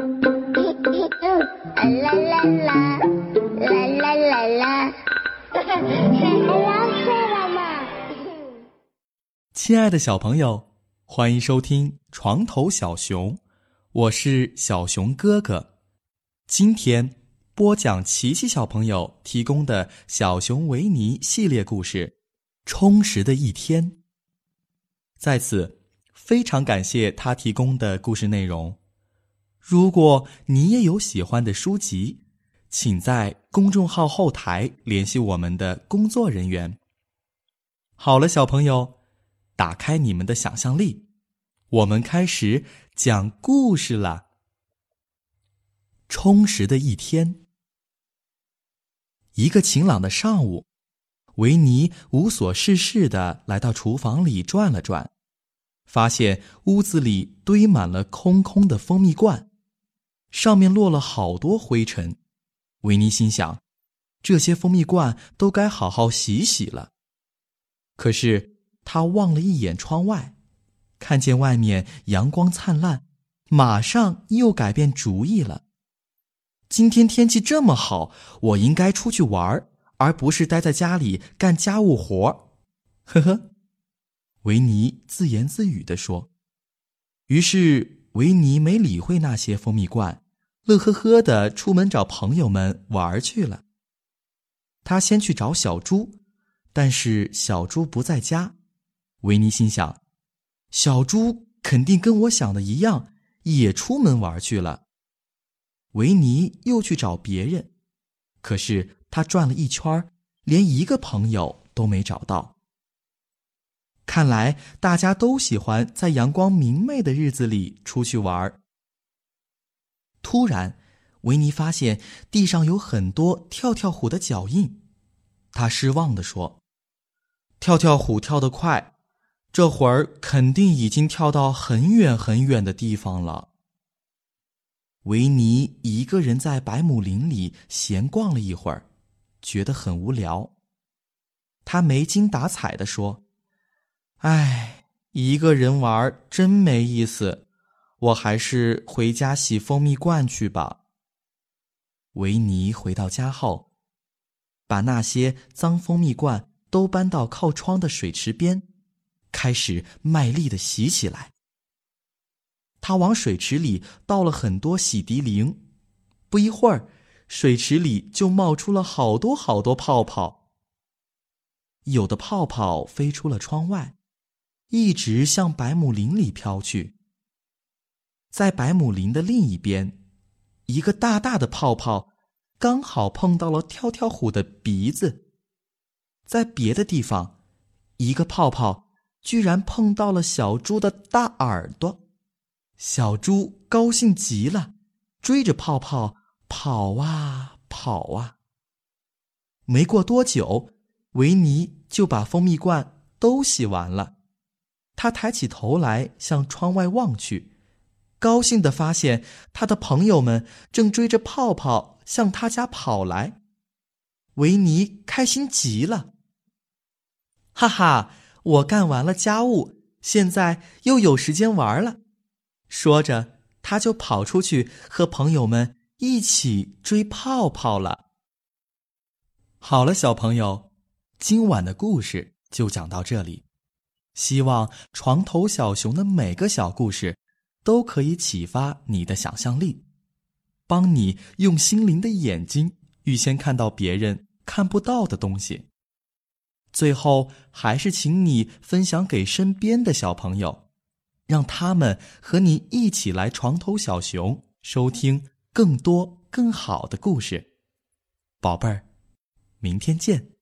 啦啦啦，啦啦啦啦，要睡了吗？亲爱的小朋友，欢迎收听《床头小熊》，我是小熊哥哥。今天播讲琪琪小朋友提供的小熊维尼系列故事《充实的一天》。在此，非常感谢他提供的故事内容。如果你也有喜欢的书籍，请在公众号后台联系我们的工作人员。好了，小朋友，打开你们的想象力，我们开始讲故事了。充实的一天，一个晴朗的上午，维尼无所事事的来到厨房里转了转，发现屋子里堆满了空空的蜂蜜罐。上面落了好多灰尘，维尼心想，这些蜂蜜罐都该好好洗洗了。可是他望了一眼窗外，看见外面阳光灿烂，马上又改变主意了。今天天气这么好，我应该出去玩，而不是待在家里干家务活。呵呵，维尼自言自语地说。于是。维尼没理会那些蜂蜜罐，乐呵呵的出门找朋友们玩去了。他先去找小猪，但是小猪不在家。维尼心想，小猪肯定跟我想的一样，也出门玩去了。维尼又去找别人，可是他转了一圈，连一个朋友都没找到。看来大家都喜欢在阳光明媚的日子里出去玩儿。突然，维尼发现地上有很多跳跳虎的脚印，他失望地说：“跳跳虎跳得快，这会儿肯定已经跳到很远很远的地方了。”维尼一个人在百亩林里闲逛了一会儿，觉得很无聊。他没精打采地说。唉，一个人玩真没意思，我还是回家洗蜂蜜罐去吧。维尼回到家后，把那些脏蜂蜜罐都搬到靠窗的水池边，开始卖力的洗起来。他往水池里倒了很多洗涤灵，不一会儿，水池里就冒出了好多好多泡泡。有的泡泡飞出了窗外。一直向百亩林里飘去。在百亩林的另一边，一个大大的泡泡刚好碰到了跳跳虎的鼻子。在别的地方，一个泡泡居然碰到了小猪的大耳朵。小猪高兴极了，追着泡泡跑啊跑啊。没过多久，维尼就把蜂蜜罐都洗完了。他抬起头来，向窗外望去，高兴地发现他的朋友们正追着泡泡向他家跑来。维尼开心极了，哈哈！我干完了家务，现在又有时间玩了。说着，他就跑出去和朋友们一起追泡泡了。好了，小朋友，今晚的故事就讲到这里。希望床头小熊的每个小故事，都可以启发你的想象力，帮你用心灵的眼睛预先看到别人看不到的东西。最后，还是请你分享给身边的小朋友，让他们和你一起来床头小熊收听更多更好的故事。宝贝儿，明天见。